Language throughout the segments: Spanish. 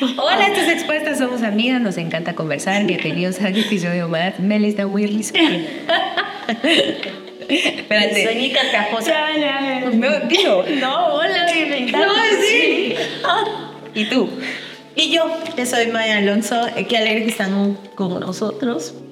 Hola, estas expuestas somos amigas, nos encanta conversar. Bienvenidos a un episodio más. Mel está muy risa. Espérate. Soy mi carcajosa. No. No, hola, bienvenida. No, sí. ¿Y tú? Y yo, que soy Maya Alonso, eh, qué alegre que están con nosotros.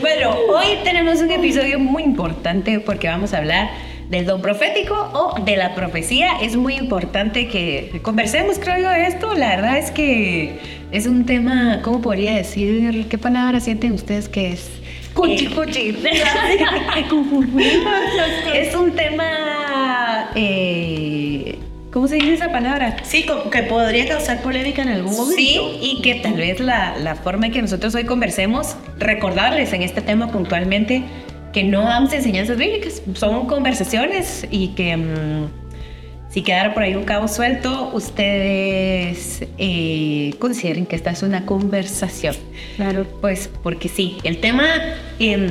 Bueno, hoy tenemos un episodio muy importante porque vamos a hablar del don profético o de la profecía. Es muy importante que conversemos, creo yo, de esto. La verdad es que es un tema, ¿cómo podría decir? ¿Qué palabra sienten ustedes que es? Cuchi, Eh, cuchi. es un tema... eh, ¿Cómo se dice esa palabra? Sí, que podría causar polémica en algún momento. Sí, y que tal vez la, la forma en que nosotros hoy conversemos, recordarles en este tema puntualmente que no damos enseñanzas bíblicas, son conversaciones y que mm, si quedara por ahí un cabo suelto, ustedes eh, consideren que esta es una conversación. Claro. Pues porque sí, el tema em,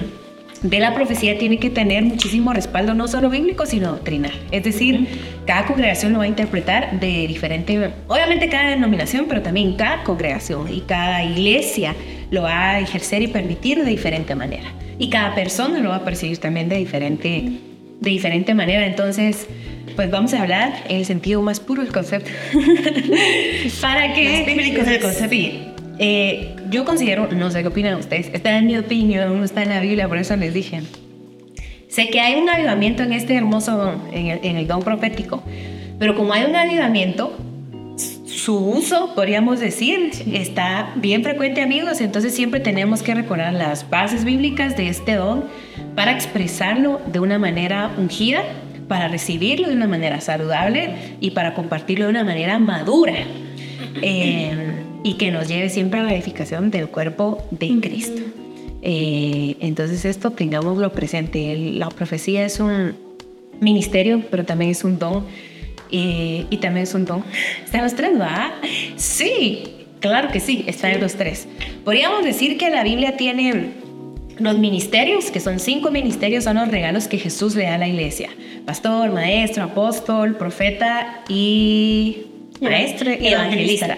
de la profecía tiene que tener muchísimo respaldo, no solo bíblico, sino doctrinal. Es decir, cada congregación lo va a interpretar de diferente, obviamente cada denominación, pero también cada congregación y cada iglesia lo va a ejercer y permitir de diferente manera. Y cada persona lo va a percibir también de diferente, de diferente manera. Entonces, pues vamos a hablar en el sentido más puro del concepto. Para que... Más bíblico del es- concepto. Eh, yo considero, no sé qué opinan ustedes, está en mi opinión, no está en la Biblia, por eso les dije. Sé que hay un avivamiento en este hermoso en el, en el don profético, pero como hay un avivamiento, su uso, podríamos decir, está bien frecuente, amigos, entonces siempre tenemos que recordar las bases bíblicas de este don para expresarlo de una manera ungida, para recibirlo de una manera saludable y para compartirlo de una manera madura. Eh, y que nos lleve siempre a la edificación del cuerpo de Cristo. Eh, entonces esto tengámoslo presente. La profecía es un ministerio, pero también es un don. Eh, y también es un don. Están los tres, ¿va? Sí, claro que sí, están los tres. Podríamos decir que la Biblia tiene los ministerios, que son cinco ministerios, son los regalos que Jesús le da a la iglesia. Pastor, maestro, apóstol, profeta y maestro y evangelista.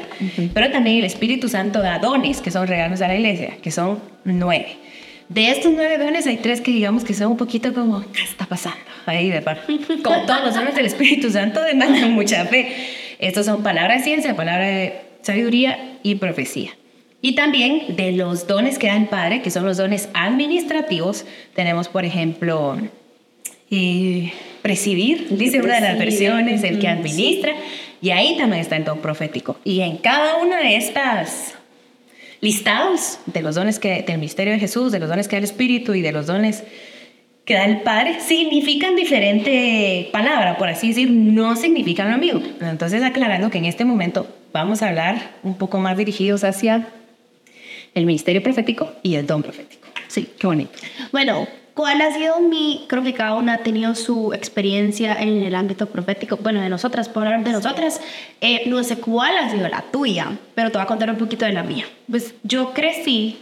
Pero también el Espíritu Santo da dones, que son regalos a la iglesia, que son nueve. De estos nueve dones hay tres que digamos que son un poquito como, ¿qué está pasando? Ahí, de par. Como todos los dones del Espíritu Santo demandan mucha fe. Estos son palabra de ciencia, palabra de sabiduría y profecía. Y también de los dones que da el Padre, que son los dones administrativos, tenemos, por ejemplo, eh, presidir, dice una de las versiones, el que administra, y ahí también está el don profético. Y en cada una de estas listados de los dones que, del misterio de Jesús, de los dones que da el Espíritu y de los dones que da el Padre, significan diferente palabra, por así decir, no significan lo mismo. Entonces, aclarando que en este momento vamos a hablar un poco más dirigidos hacia el ministerio profético y el don profético. Sí, qué bonito. Bueno, ¿cuál ha sido mi, creo que cada una ha tenido su experiencia en el ámbito profético? Bueno, de nosotras, por hablar de nosotras, eh, no sé cuál ha sido la tuya, pero te voy a contar un poquito de la mía. Pues yo crecí,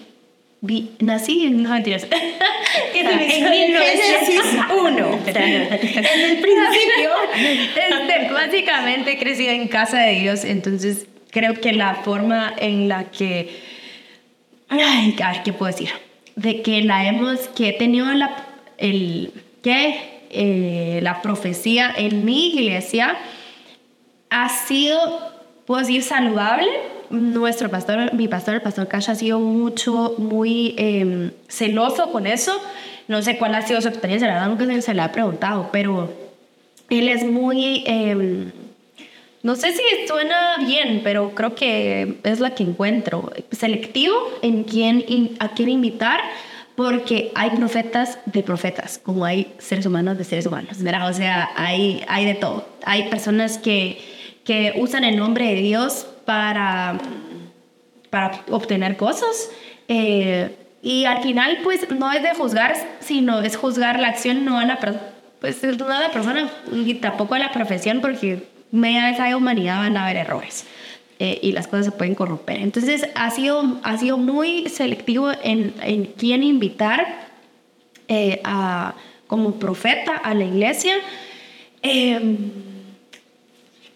vi- nací en, no mentiras, en 1901. en el principio, este, básicamente crecí en casa de Dios, entonces creo que la forma en la que Ay, a ver, ¿qué puedo decir? De que la hemos, que he tenido la, el, que, eh, la profecía en mi iglesia ha sido, puedo decir, saludable. Nuestro pastor, mi pastor, el pastor Cash, ha sido mucho, muy eh, celoso con eso. No sé cuál ha sido su experiencia, la verdad nunca se, la he preguntado, pero él es muy... eh, no sé si suena bien, pero creo que es la que encuentro. Selectivo en quién, in- a quién invitar, porque hay profetas de profetas, como hay seres humanos de seres humanos, ¿verdad? O sea, hay, hay de todo. Hay personas que, que usan el nombre de Dios para, para obtener cosas. eh, y al final, pues, no es de juzgar, sino es juzgar la acción, no a la, per- pues, no a la persona y tampoco a la profesión, porque media vez hay humanidad van a haber errores. eh, y las cosas se pueden corromper. Entonces ha sido, ha sido muy selectivo en, en quién invitar eh, a, como profeta a la iglesia. Eh,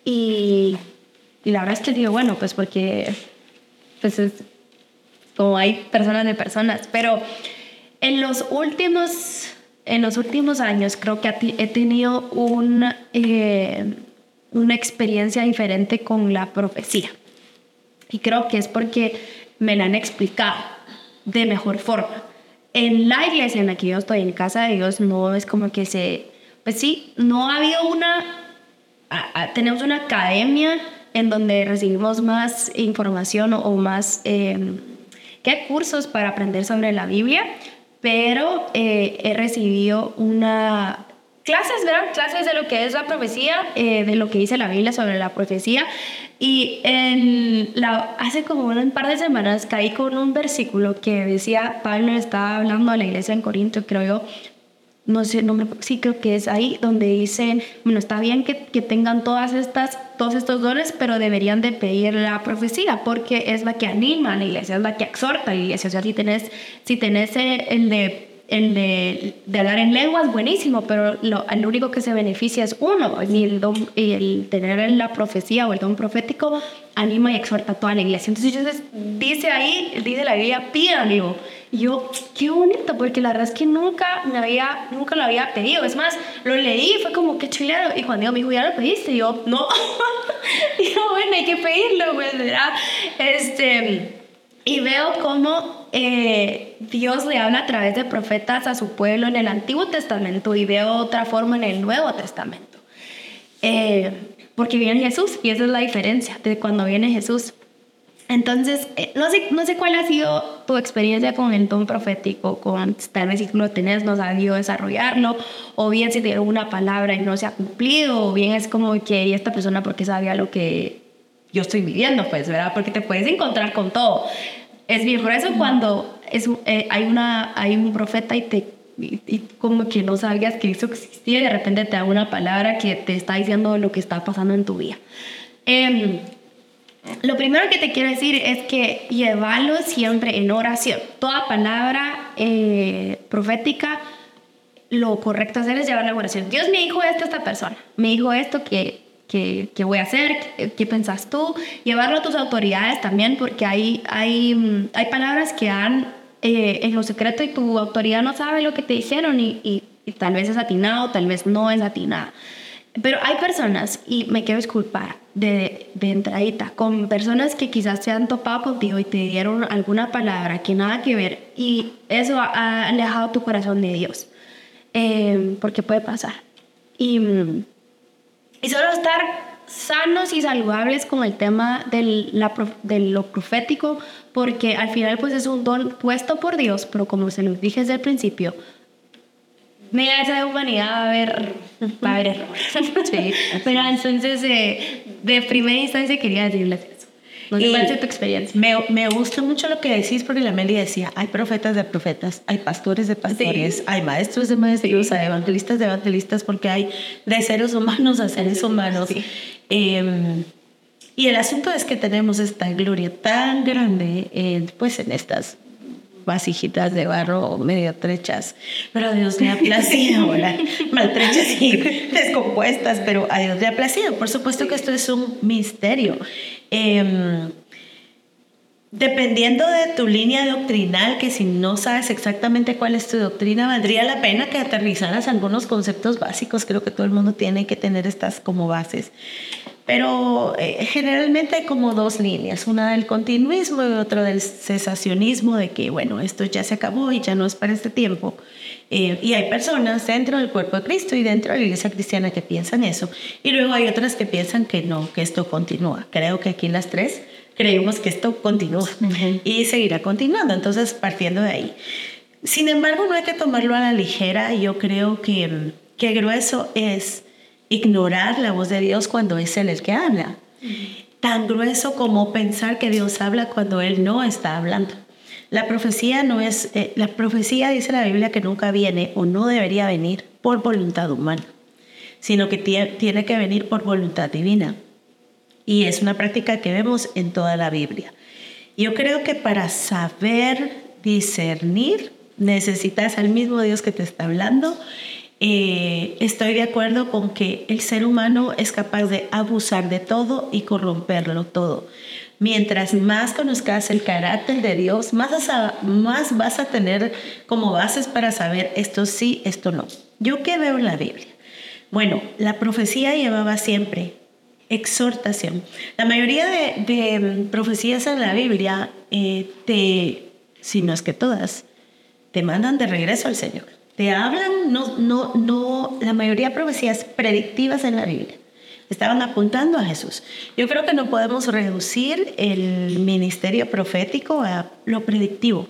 y, y la verdad es que digo, bueno, pues porque pues es como hay personas de personas, pero en los últimos, en los últimos años creo que he tenido una, eh, una experiencia diferente con la profecía. Y creo que es porque me la han explicado de mejor forma. En la iglesia en la que yo estoy, en casa de Dios, no es como que se... Pues sí, no ha habido una... tenemos una academia en donde recibimos más información o, más... Eh, ¿Qué cursos para aprender sobre la Biblia? Pero eh, he recibido una clases, ¿verdad? Clases de lo que es la profecía, eh, de lo que dice la Biblia sobre la profecía. Y en la, hace como un par de semanas caí con un versículo que decía, Pablo estaba hablando a la iglesia en Corinto, creo yo, no sé, no me, sí creo que es ahí donde dicen, bueno, está bien que, que, tengan todas estas, todos estos dones, pero deberían de pedir la profecía, porque es la que anima a la iglesia, es la que exhorta a la iglesia. O sea, si tenés, si tenés el de el de, hablar en lenguas, buenísimo, pero lo, el único que se beneficia es uno, y el, don, y el tener la profecía o el don profético anima y exhorta a toda la iglesia. Entonces, dice ahí, dice la Biblia, pida, amigo. Y yo, qué bonito, porque la verdad es que nunca me había, nunca lo había pedido. Es más, lo leí, fue como que chulero. Y Juan Diego me dijo, ¿ya lo pediste? Y yo, no. y yo, bueno, hay que pedirlo, pues, ¿verdad? Este, y veo cómo eh, Dios le habla a través de profetas a su pueblo en el Antiguo Testamento y veo otra forma en el Nuevo Testamento. Eh, porque viene Jesús y esa es la diferencia de cuando viene Jesús. Entonces, eh, no, sé, no sé cuál ha sido tu experiencia con el don profético, con tal vez si lo tenés, no sabido desarrollarlo, o bien si te dio una palabra y no se ha cumplido, o bien es como que ¿y esta persona porque sabía lo que yo estoy viviendo, pues, ¿verdad? Porque te puedes encontrar con todo. Es bien, por eso cuando es, eh, hay, una, hay un profeta y te y, como que no sabías que eso existía y de repente te da una palabra que te está diciendo lo que está pasando en tu vida. Eh, lo primero que te quiero decir es que llevarlo siempre en oración. Toda palabra eh, profética, lo correcto hacer es llevarla en oración. Dios me dijo esto a esta persona, me dijo esto que, que, que voy a hacer, ¿Qué, ¿qué, pensás tú? Llevarlo a tus autoridades también, porque hay, hay, mm, hay palabras que han eh, en lo secreto y tu autoridad no sabe lo que te dijeron y, y, y tal vez es atinado, tal vez no es atinado. Pero hay personas, y me quiero disculpar de, de entradita, con personas que quizás se han topado contigo y te dieron alguna palabra que nada que ver, y eso ha alejado tu corazón de Dios, eh, porque puede pasar. Y, y solo estar sanos y saludables con el tema del, la, de lo profético, porque al final pues es un don puesto por Dios, pero como se los dije desde el principio, mira esa humanidad va a haber, va a haber errores. Sí. Pero entonces, eh, de primera instancia quería decirles eso. No sé cuál es tu experiencia. Me, me gusta mucho lo que decís porque la Meli decía, hay profetas de profetas, hay pastores de pastores, sí. hay maestros de maestros, sí. hay evangelistas de evangelistas, porque hay de seres humanos a seres humanos. Sí. Eh, y el asunto es que tenemos esta gloria tan grande eh, pues en estas vasijitas de barro medio trechas, pero a Dios le ha placido, maltrechas y descompuestas, pero a Dios le ha placido. Por supuesto que esto es un misterio. Eh, dependiendo de tu línea doctrinal, que si no sabes exactamente cuál es tu doctrina, valdría la pena que aterrizaras algunos conceptos básicos. Creo que todo el mundo tiene que tener estas como bases. Pero eh, generalmente hay como dos líneas, una del continuismo y otra del cesacionismo, de que, bueno, esto ya se acabó y ya no es para este tiempo. Eh, y hay personas dentro del cuerpo de Cristo y dentro de la iglesia cristiana que piensan eso. Y luego hay otras que piensan que no, que esto continúa. Creo que aquí las tres creemos que esto continúa uh -huh. y seguirá continuando. Entonces, partiendo de ahí. Sin embargo, no hay que tomarlo a la ligera. Yo creo que, que grueso es ignorar la voz de Dios cuando es Él el que habla. Tan grueso como pensar que Dios habla cuando Él no está hablando. La profecía no es, eh, la profecía dice la Biblia que nunca viene o no debería venir por voluntad humana, sino que tiene que venir por voluntad divina. Y es una práctica que vemos en toda la Biblia. Yo creo que para saber discernir necesitas al mismo Dios que te está hablando eh, estoy de acuerdo con que el ser humano es capaz de abusar de todo y corromperlo todo. Mientras más conozcas el carácter de Dios, más vas a, más vas a tener como bases para saber esto sí, esto no. ¿Yo qué veo en la Biblia? Bueno, la profecía llevaba siempre exhortación. La mayoría de, mm, profecías en la Biblia, eh, te, si no es que todas, te mandan de regreso al Señor. Te hablan, no, no, no, la mayoría de profecías predictivas en la Biblia estaban apuntando a Jesús. Yo creo que no podemos reducir el ministerio profético a lo predictivo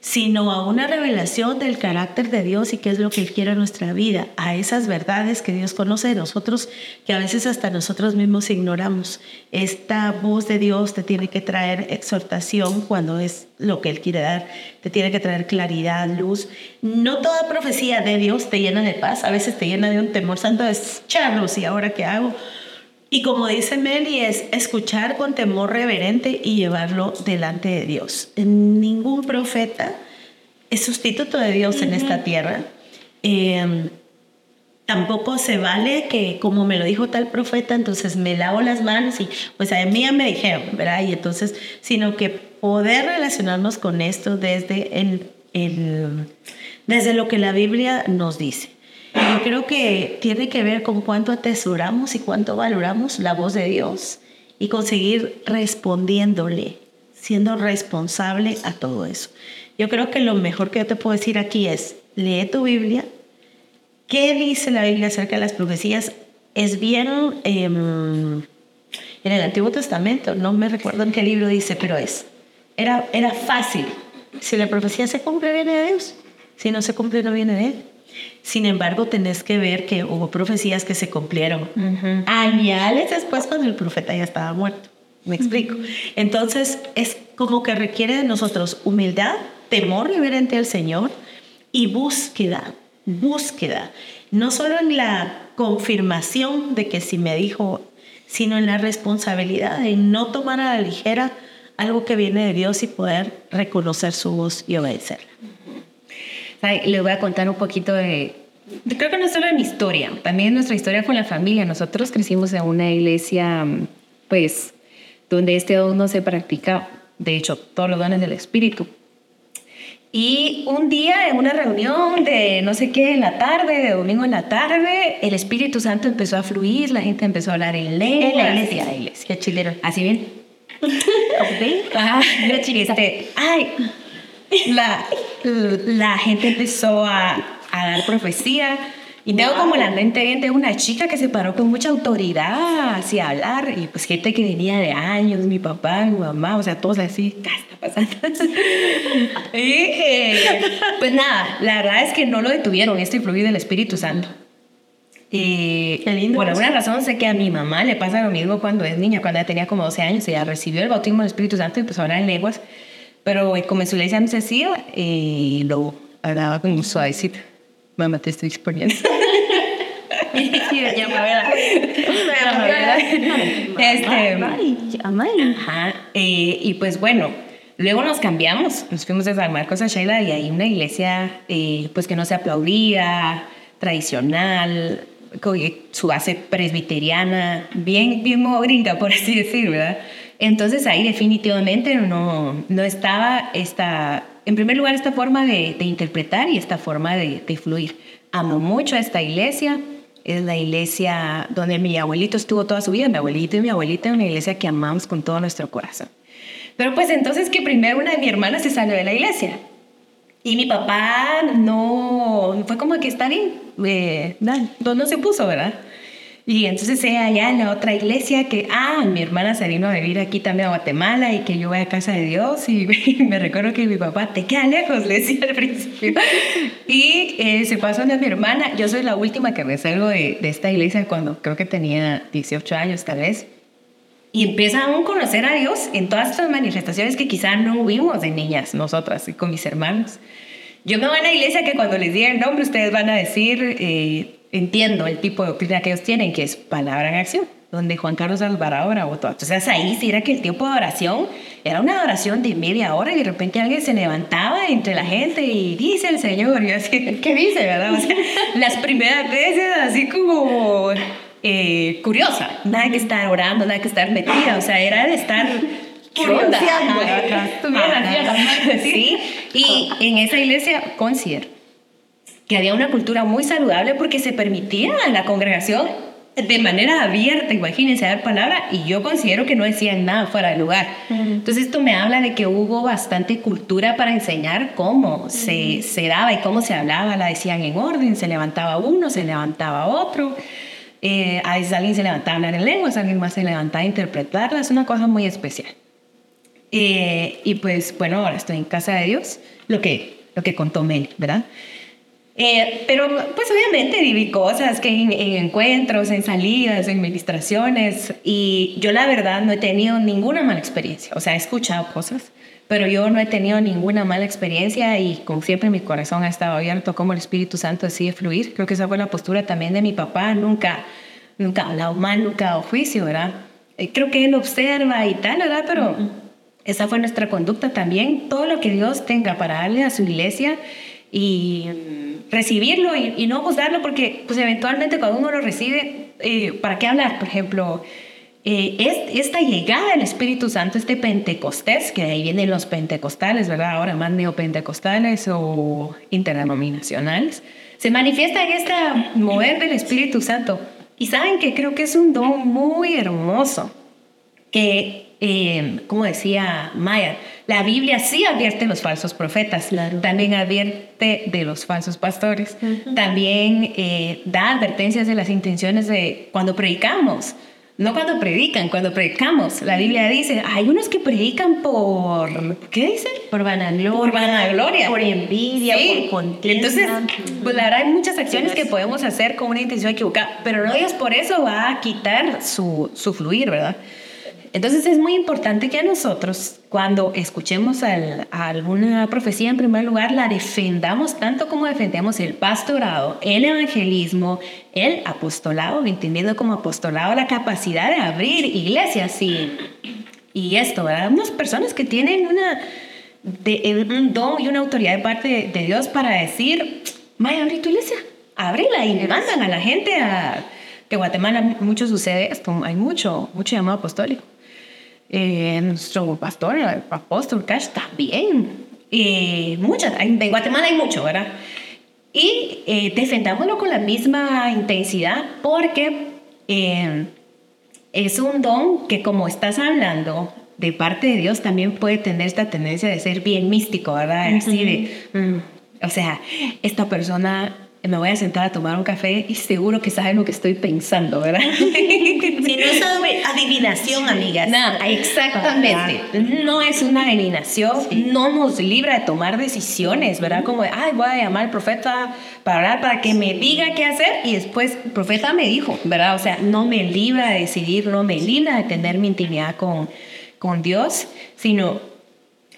sino a una revelación del carácter de Dios y qué es lo que Él quiere en nuestra vida, a esas verdades que Dios conoce de nosotros, que a veces hasta nosotros mismos ignoramos. Esta voz de Dios te tiene que traer exhortación cuando es lo que Él quiere dar, te tiene que traer claridad, luz. No toda profecía de Dios te llena de paz, a veces te llena de un temor santo, es charlos, ¿y ahora qué hago? Y como dice Meli, es escuchar con temor reverente y llevarlo delante de Dios. Ningún profeta es sustituto de Dios en esta tierra. Em, tampoco se vale que como me lo dijo tal profeta, entonces me lavo las manos y pues a mí ya me dijeron, ¿verdad? Y entonces, sino que poder relacionarnos con esto desde, el, el, desde lo que la Biblia nos dice. Yo creo que tiene que ver con cuánto atesoramos y cuánto valoramos la voz de Dios y conseguir respondiéndole, siendo responsable a todo eso. Yo creo que lo mejor que yo te puedo decir aquí es, lee tu Biblia. ¿Qué dice la Biblia acerca de las profecías? Es bien em, en el Antiguo Testamento, no me recuerdo en qué libro dice, pero es, era, era fácil. Si la profecía se cumple, viene de Dios. Si no se cumple, no viene de Él. Sin embargo, tenés que ver que hubo profecías que se cumplieron años después cuando el profeta ya estaba muerto. Me explico. Entonces, es como que requiere de nosotros humildad, temor reverente al Señor y búsqueda, búsqueda. No solo en la confirmación de que si me dijo, sino en la responsabilidad de no tomar a la ligera algo que viene de Dios y poder reconocer su voz y obedecerla. Le voy a contar un poquito de, creo que no solo de mi historia, también nuestra historia con la familia. Nosotros crecimos en una iglesia, pues, donde este don no se practica, de hecho, todos los dones del Espíritu. Y un día en una reunión de no sé qué en la tarde, de domingo en la tarde, el Espíritu Santo empezó a fluir, la gente empezó a hablar en lengua. En la iglesia. la iglesia. Qué chilero. Así bien. ok. Ah, este, ay, la, la gente empezó a, a dar profecía. Y tengo como la mente de una chica que se paró con mucha autoridad así a hablar. Y pues gente que venía de años, mi papá, mi mamá, o sea, todos así, ¿qué está pasando? y pues nada, la verdad es que no lo detuvieron, este fluido del Espíritu Santo. Y Qué lindo por alguna razón sé que a mi mamá le pasa lo mismo cuando es niña, cuando ella tenía como 12 años, ella recibió el bautismo del Espíritu Santo y empezó a hablar en lenguas. Pero eh, como en su iglesia no se hacía, y lo hablaba con un suavecito. Mamá, te estoy exponiendo. Este, eh, y pues bueno, luego nos cambiamos, nos fuimos de San Marcos a Sheila y hay una iglesia eh, pues que no se aplaudía, tradicional, con eh, su base presbiteriana, bien, bien gringa, por así decir, ¿verdad? Entonces ahí definitivamente no, no estaba esta, en primer lugar, esta forma de, de interpretar y esta forma de, de fluir. Amo mucho a esta iglesia, es la iglesia donde mi abuelito estuvo toda su vida, mi abuelito y mi abuelita, una iglesia que amamos con todo nuestro corazón. Pero pues entonces que primero una de mis hermanas se salió de la iglesia. Y mi papá no, fue como que está bien, eh, no, no, se puso, ¿verdad? Y entonces ella allá en la otra iglesia que, ah, mi hermana se vino a vivir aquí también a Guatemala y que yo voy a casa de Dios y me recuerdo que mi papá, te queda lejos, le decía al principio. Y eh, se pasó a mi hermana, yo soy la última que me salgo de, de esta iglesia cuando creo que tenía 18 años tal vez. Y empieza a conocer a Dios en todas estas manifestaciones que quizá no vimos de niñas nosotras y con mis hermanos. Yo me voy a una iglesia que cuando les diga el nombre ustedes van a decir, eh, entiendo el tipo de doctrina que ellos tienen, que es palabra en acción. donde Juan Carlos Alvarado todo. Entonces ahí sí era que el tiempo de oración era una oración de media hora y de repente alguien se levantaba entre la gente y dice el Señor, y yo así, ¿qué dice, verdad? O sea, las primeras veces así como eh, curiosa, nada que estar orando, nada que estar metida, o sea, era de estar Curioseando. Sí, y en esa iglesia considero que había una cultura muy saludable porque se permitía a la congregación de manera abierta, imagínense, dar palabra, y yo considero que no decían nada fuera de lugar. Entonces esto me habla de que hubo bastante cultura para enseñar cómo se, se daba y cómo se hablaba, la decían en orden, se levantaba uno, se levantaba otro, eh, a veces alguien se levantaba a hablar en lenguas, alguien más se levantaba a interpretarla, es una cosa muy especial. Eh, y pues bueno, ahora estoy en casa de Dios, lo que, lo que contó Mel, ¿verdad? Eh, pero pues obviamente viví cosas que en, en, encuentros, en salidas, en administraciones y yo la verdad no he tenido ninguna mala experiencia. O sea, he escuchado cosas, pero yo no he tenido ninguna mala experiencia y como siempre mi corazón ha estado abierto como el Espíritu Santo decide fluir. Creo que esa fue la postura también de mi papá. Nunca, nunca ha hablado mal, nunca ha dado juicio, ¿verdad? Eh, creo que él observa y tal, ¿verdad? Pero esa fue nuestra conducta también. Todo lo que Dios tenga para darle a su iglesia y recibirlo y, y, no juzgarlo porque pues eventualmente cuando uno lo recibe, eh, ¿para qué hablar? Por ejemplo, eh, es, esta llegada del Espíritu Santo, este Pentecostés, que de ahí vienen los pentecostales, ¿verdad? Ahora más neopentecostales o interdenominacionales, se manifiesta en este mover del Espíritu Santo. Y saben que creo que es un don muy hermoso, que, eh, como decía Maya, la Biblia sí advierte los falsos profetas, Claro. también advierte de los falsos pastores, también eh, da advertencias de las intenciones de cuando predicamos. No cuando predican, cuando predicamos. La Biblia dice, hay unos que predican por, ¿qué dice? Por vanagloria. Por vanagloria. Por envidia, Sí. por contienda. Entonces, pues la verdad hay muchas acciones que podemos hacer con una intención equivocada, pero no Dios por eso va a quitar su, su fluir, ¿verdad? Entonces es muy importante que a nosotros, cuando escuchemos al- a alguna profecía, en primer lugar, la defendamos tanto como defendemos el pastorado, el evangelismo, el apostolado, entendiendo como apostolado la capacidad de abrir iglesias y, y esto, ¿verdad? Unas personas que tienen una, de, un don y una autoridad de parte de, de Dios para decir, vaya, abrí tu iglesia, ábrela y le mandan a la gente a... Que Guatemala mucho sucede esto, hay mucho, mucho llamado apostólico. Eh, nuestro pastor, el apóstol Cash, también. Eh, muchas, en Guatemala hay mucho, ¿verdad? Y eh, defendámoslo con la misma intensidad porque eh, es un don que como estás hablando de parte de Dios también puede tener esta tendencia de ser bien místico, ¿verdad? Así de, mm, o sea, esta persona me voy a sentar a tomar un café y seguro que sabe lo que estoy pensando, ¿verdad? Si no es adivinación, amigas. Nada, exactamente. No es una adivinación, no nos libra de tomar decisiones, ¿verdad? Como de, ay, voy a llamar al profeta para hablar, para que me diga qué hacer y después el profeta me dijo, ¿verdad? O sea, no me libra de decidir, no me libra de tener mi intimidad con, con Dios, sino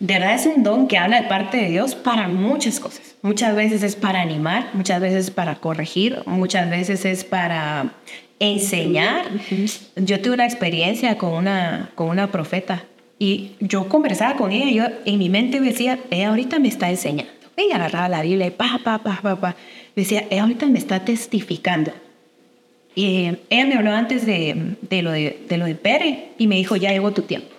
de verdad es un don que habla de parte de Dios para muchas cosas. Muchas veces es para animar, muchas veces para corregir, muchas veces es para enseñar. Yo tuve una experiencia con una, con una profeta y yo conversaba con ella y yo en mi mente decía, ella ahorita me está enseñando. Ella agarraba la Biblia y pa, pa, pa, pa, pa. Decía, ella ahorita me está testificando. Y eh, ella me habló antes de, de, lo de, de lo de Pere y me dijo, ya llegó tu tiempo.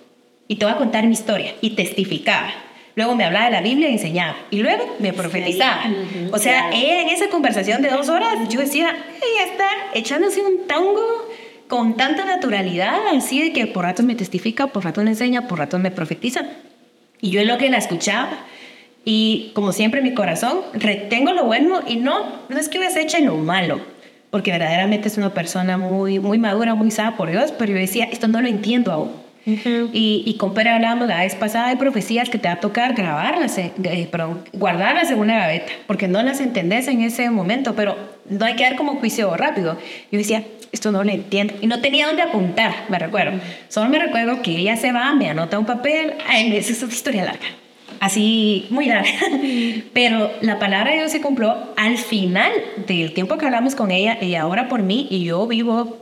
Y te voy a contar mi historia. Y testificaba. Luego me hablaba de la Biblia y enseñaba. Y luego me profetizaba. Ujú, o sea, claro. ella en esa conversación de dos horas, yo decía, ella está echándose un tango con tanta naturalidad, así de que por ratos me testifica, por ratos me enseña, por ratos me profetiza. Y yo es lo que la escuchaba. Y como siempre mi corazón, retengo lo bueno y no, no es que hecho lo malo, porque verdaderamente es una persona muy, muy madura, muy sabia por Dios, pero yo decía, esto no lo entiendo aún. Y, y con hablábamos la vez pasada de profecías que te va a tocar grabarlas, eh, eh, perdón, guardarlas en una gaveta, porque no las entendés en ese momento, pero no hay que dar como juicio rápido. Yo decía, esto no lo entiendo. Y no tenía dónde apuntar, me recuerdo. Solo me recuerdo que ella se va, me anota un papel, ay, es una historia larga. Así, muy larga. Pero la palabra de Dios se cumplió al final del tiempo que hablamos con ella. Ella ora por mí y yo vivo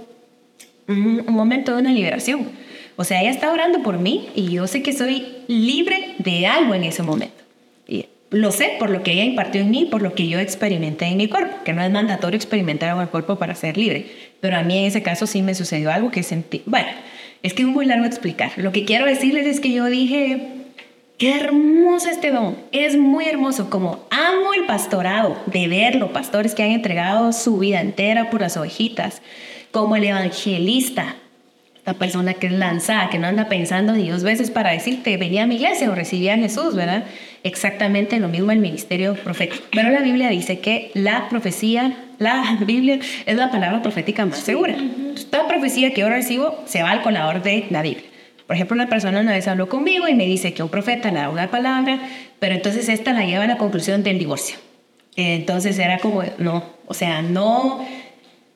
un, un momento de una liberación. O sea, ella está orando por mí y yo sé que soy libre de algo en ese momento. Y lo sé por lo que ella impartió en mí, por lo que yo experimenté en mi cuerpo, que no es mandatorio experimentar algo en el cuerpo para ser libre. Pero a mí en ese caso sí me sucedió algo que sentí. Bueno, es que es muy largo explicar. Lo que quiero decirles es que yo dije, qué hermoso este don. Es muy hermoso. Como amo el pastorado, de verlo, pastores que han entregado su vida entera por las ovejitas. Como el evangelista, la persona que es lanzada, que no anda pensando ni dos veces para decirte, venía a mi iglesia o recibía a Jesús, ¿verdad? Exactamente lo mismo el ministerio profético. Pero la Biblia dice que la profecía, la Biblia es la palabra profética más segura. Toda profecía que yo recibo se va al colador de la Biblia. Por ejemplo, una persona una vez habló conmigo y me dice que un profeta le da una palabra, pero entonces esta la lleva a la conclusión del divorcio. Entonces era como, no, o sea, no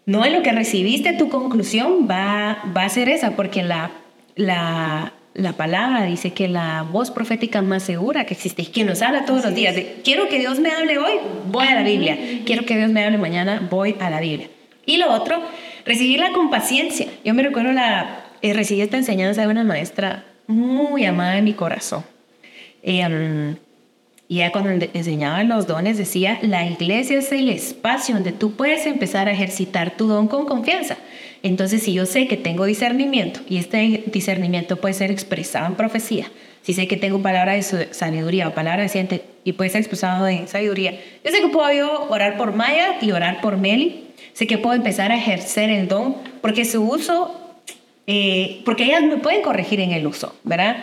no en lo que recibiste tu conclusión va, va a ser esa, porque la, la, la palabra dice que la voz profética más segura que existe y que nos habla todos los días. De, quiero que Dios me hable hoy, voy a la Biblia. Quiero que Dios me hable mañana, voy a la Biblia. Y lo otro, recibirla con paciencia. Yo me recuerdo la, eh, recibí esta enseñanza de una maestra muy amada en mi corazón. Eh, y ya cuando enseñaban los dones decía, la iglesia es el espacio donde tú puedes empezar a ejercitar tu don con confianza. Entonces, si yo sé que tengo discernimiento y este discernimiento puede ser expresado en profecía, si sé que tengo palabra de sabiduría o palabra de ciencia y puede ser expresado en sabiduría, yo sé que puedo yo orar por Maya y orar por Meli, sé que puedo empezar a ejercer el don porque su uso, eh, porque ellas me pueden corregir en el uso, ¿verdad?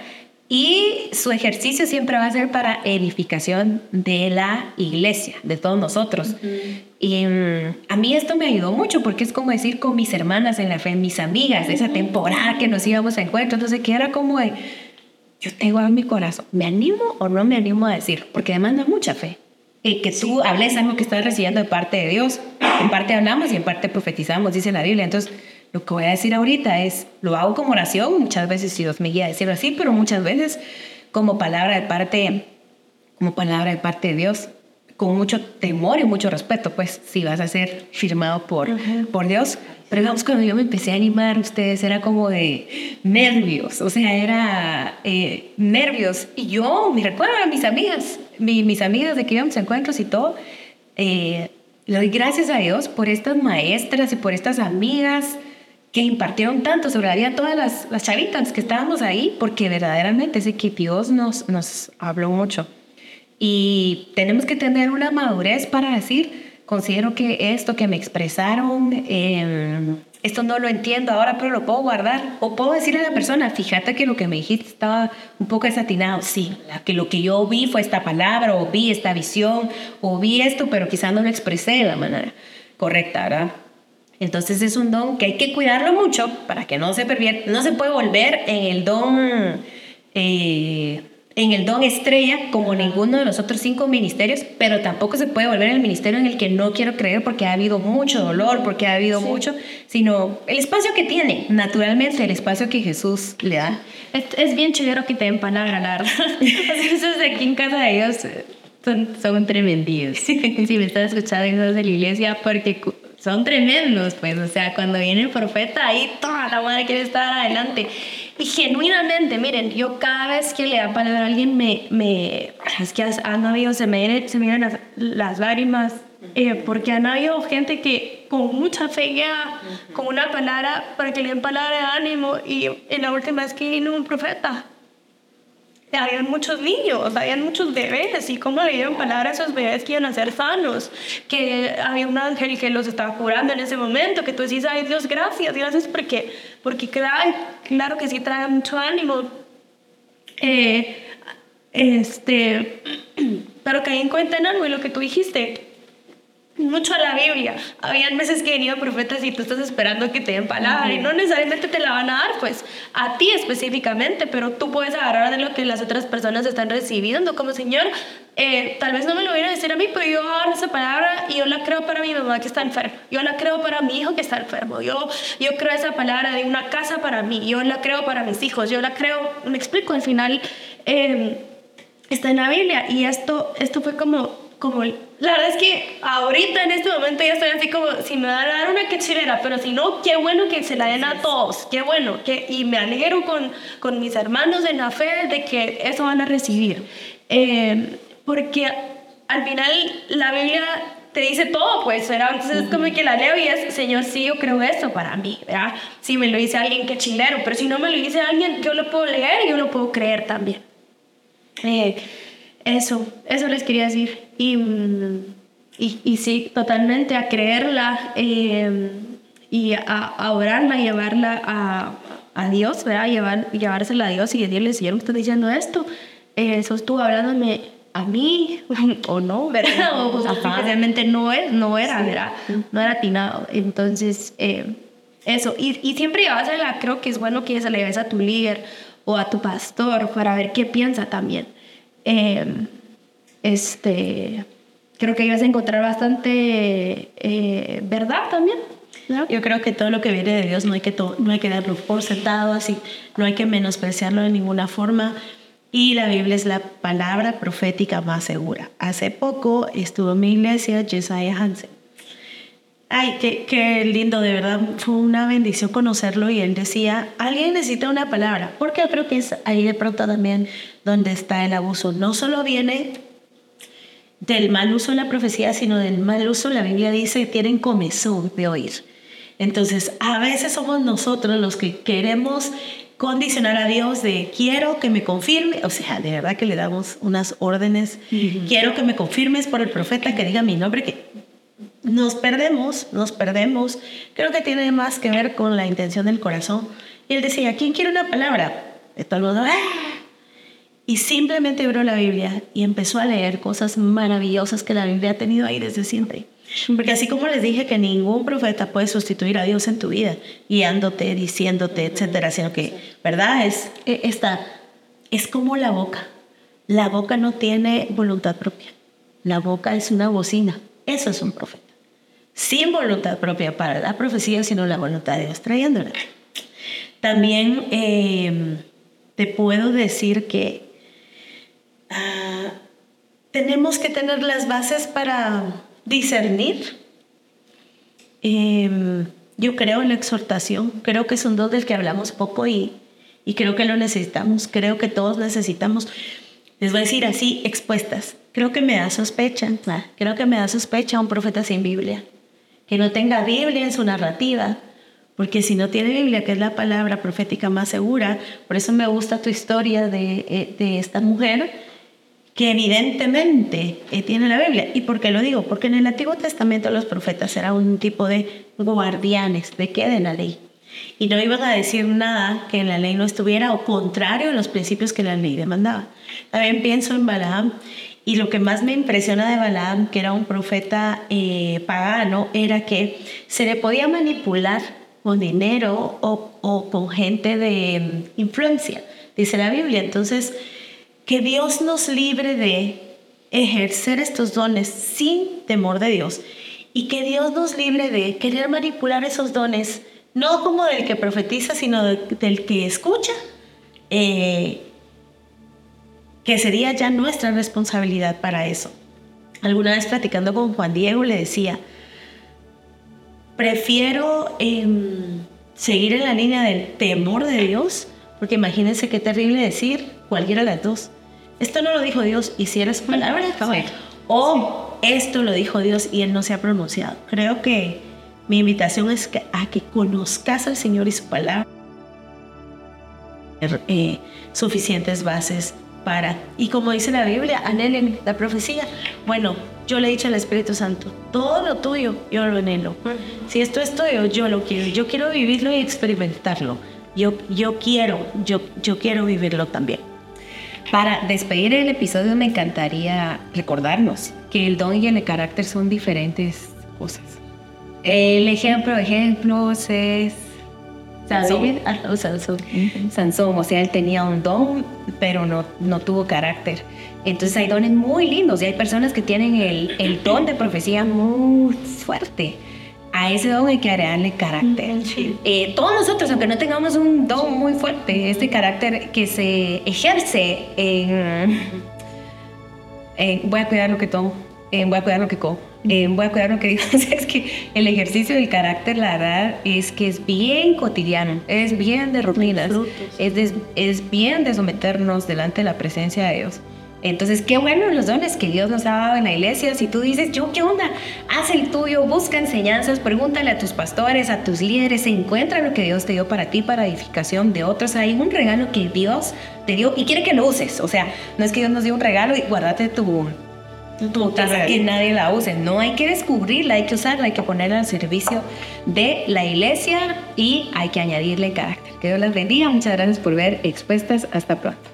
Y su ejercicio siempre va a ser para edificación de la iglesia, de todos nosotros. Y mm, a mí esto me ayudó mucho porque es como decir con mis hermanas en la fe, mis amigas, esa temporada que nos íbamos a encuentro. Entonces, que era como de, yo tengo en mi corazón, ¿me animo o no me animo a decir? Porque demanda mucha fe. Y que tú hables algo que estás recibiendo de parte de Dios. En parte hablamos y en parte profetizamos, dice la Biblia. Entonces, lo que voy a decir ahorita es, lo hago como oración, muchas veces Dios me guía a decirlo así, pero muchas veces como palabra de parte, como palabra de parte de Dios, con mucho temor y mucho respeto, pues si vas a ser firmado por, por Dios. Pero digamos, cuando yo me empecé a animar, ustedes era como de nervios, o sea, era eh, nervios. Y yo me recuerdo a mis amigas, mis amigas de que íbamos a encuentros y todo, eh, le doy gracias a Dios por estas maestras y por estas amigas que impartieron tanto sobre la vida todas las, las chavitas que estábamos ahí, porque verdaderamente ese que Dios nos, nos habló mucho. Y tenemos que tener una madurez para decir, considero que esto que me expresaron, em, esto no lo entiendo ahora, pero lo puedo guardar. O puedo decirle a la persona, fíjate que lo que me dijiste estaba un poco desatinado. Sí, que lo que yo vi fue esta palabra, o vi esta visión, o vi esto, pero quizás no lo expresé de la manera correcta, ¿verdad? Entonces es un don que hay que cuidarlo mucho para que no se pervierta. No se puede volver en el don, eh, en el don estrella como ninguno de los otros cinco ministerios, pero tampoco se puede volver en el ministerio en el que no quiero creer porque ha habido mucho dolor, porque ha habido mucho, sino el espacio que tiene, naturalmente, el espacio que Jesús le da. Es, es bien chévere que te den la verdad. Entonces aquí en casa de ellos eh, son, son si me estás escuchando de la iglesia, porque son tremendos, pues, o sea, cuando viene el profeta, ahí toda la madre quiere estar adelante. Y genuinamente, miren, yo cada vez que le da palabra a alguien, me, me es que han habido, se me vienen, se me vienen las, las lágrimas, eh, porque han habido gente que con mucha fe ya, con una palabra, para que le den palabra de ánimo, y en la última vez que vino un profeta, habían muchos niños, habían muchos bebés, y cómo le dieron palabra esos bebés que iban ser sanos, que había un ángel que los estaba curando en ese momento, que tú decís, ay Dios, gracias, gracias porque, porque claro, claro que sí trae mucho ánimo. Eh, este, pero que en cuenta en algo y lo que tú dijiste, mucho a la Biblia. Habían veces que venían profetas y tú estás esperando que te den palabra y no necesariamente te la van a dar, pues a ti específicamente, pero tú puedes agarrar de lo que las otras personas están recibiendo. Como Señor, eh, tal vez no me lo viene a decir a mí, pero yo agarro esa palabra y yo la creo para mi mamá que está enferma. Yo la creo para mi hijo que está enfermo. Yo, yo creo esa palabra de una casa para mí. Yo la creo para mis hijos. Yo la creo, me explico, al final eh, está en la Biblia y esto, esto fue como como, la verdad es que ahorita en este momento ya estoy así como, si me van a dar una quechilera, pero si no, qué bueno que se la den a todos, qué bueno, que, y me alegro con, con mis hermanos en la fe de que eso van a recibir. Eh, porque al final la Biblia te dice todo, pues, ¿verdad? Entonces es como que la leo y es, Señor, sí, yo creo eso para mí, ¿verdad? Si me lo dice alguien, que chilero, pero si no me lo dice alguien, yo lo puedo leer y yo lo puedo creer también. Eh, eso, eso les quería decir. Y, y, y sí, totalmente a creerla eh, y a, a orarla, llevarla a, a Dios, ¿verdad? Llevar, llevársela a Dios y decirle, Señor, me está diciendo esto. Eh, eso estuvo hablándome a mí o no, ¿verdad? O, especialmente no, es, no era, ¿verdad? No era atinado. Entonces, eh, eso. Y, y siempre la creo que es bueno que se le des a tu líder o a tu pastor para ver qué piensa también. Eh, este, creo que ibas a encontrar bastante eh, verdad también. Yo creo que todo lo que viene de Dios no hay que, no hay que darlo por sentado, así, no hay que menospreciarlo de ninguna forma. Y la Biblia es la palabra profética más segura. Hace poco estuvo en mi iglesia Jesiah Hansen. Ay, qué, qué, lindo, de verdad. Fue una bendición conocerlo y él decía, alguien necesita una palabra, porque yo creo que es ahí de pronto también donde está el abuso. No solo viene del mal uso de la profecía, sino del mal uso, la Biblia dice, que tienen comezón de oír. Entonces, a veces somos nosotros los que queremos condicionar a Dios de quiero que me confirme, o sea, de verdad que le damos unas órdenes, quiero que me confirmes por el profeta que diga mi nombre, que nos perdemos, nos perdemos. Creo que tiene más que ver con la intención del corazón. Y él decía, ¿quién quiere una palabra? De todo el mundo, ¡ah! Y simplemente abrió la Biblia y empezó a leer cosas maravillosas que la Biblia ha tenido ahí desde siempre. Porque así como les dije que ningún profeta puede sustituir a Dios en tu vida, guiándote, diciéndote, etcétera, sino que, ¿verdad? Es, e, es como la boca. La boca no tiene voluntad propia. La boca es una bocina. Eso es un profeta. Sin voluntad propia para la profecía, sino la voluntad de Dios trayéndola. También eh, te puedo decir que uh, tenemos que tener las bases para discernir. Eh, yo creo en la exhortación, creo que es un don del que hablamos poco y, y creo que lo necesitamos, creo que todos necesitamos, les voy a decir así, expuestas. Creo que me da sospecha, creo que me da sospecha un profeta sin Biblia, no tenga Biblia en su narrativa, porque si no tiene Biblia, que es la palabra profética más segura, por eso me gusta tu historia de, eh, esta mujer, que evidentemente eh, tiene la Biblia. ¿Y por qué lo digo? Porque en el Antiguo Testamento los profetas eran un tipo de guardianes de qué de la ley. Y no iban a decir nada que en la ley no estuviera o contrario a los principios que la ley demandaba. También pienso en Balaam y lo que más me impresiona de Balaam, que era un profeta eh, pagano, era que se le podía manipular con dinero o, o con gente de mm, influencia, dice la Biblia. Entonces, que Dios nos libre de ejercer estos dones sin temor de Dios y que Dios nos libre de querer manipular esos dones, no como del que profetiza, sino del que escucha, eh, que sería ya nuestra responsabilidad para eso. Alguna vez platicando con Juan Diego le decía, prefiero em, seguir en la línea del temor de Dios, porque imagínense qué terrible decir cualquiera de las dos. Esto no lo dijo Dios y si eres palabra, o esto lo dijo Dios y Él no se ha pronunciado. Creo que mi invitación es a que conozcas al Señor y su palabra. Eh, suficientes bases para, y como dice la Biblia, anhelen la profecía. Bueno, yo le he dicho al Espíritu Santo, todo lo tuyo, yo lo anhelo. Si esto es tuyo, yo lo quiero. Yo quiero vivirlo y experimentarlo. Yo, yo quiero, yo, yo quiero vivirlo también. Para despedir el episodio me encantaría recordarnos que el don y el carácter son diferentes cosas. El ejemplo ejemplos es Sansón. Sansón. o sea, él tenía un don, pero no, no tuvo carácter. Entonces hay dones muy lindos y hay personas que tienen el, el don de profecía muy fuerte a ese don hay que agregarle carácter. Eh, todos nosotros, aunque no tengamos un don muy fuerte, este carácter que se ejerce en, voy a cuidar lo que tomo, eh, voy a cuidar lo que como, eh, voy a cuidar lo que digo. Es que el ejercicio del carácter, la verdad, es que es bien cotidiano, es bien de rutinas, es, de- es bien de someternos delante de la presencia de Dios. Entonces, qué bueno los dones que Dios nos ha dado en la iglesia. Si tú dices, yo, ¿qué onda? Haz el tuyo, busca enseñanzas, pregúntale a tus pastores, a tus líderes, encuentra lo que Dios te dio para ti, para edificación de otros. Hay un regalo que Dios te dio y quiere que lo uses. O sea, no es que Dios nos dio un regalo y guárdate tu, tu taza que nadie la use. No hay que descubrirla, hay que usarla, hay que ponerla al servicio de la iglesia y hay que añadirle carácter. Que Dios las bendiga. Muchas gracias por ver Expuestas. Hasta pronto.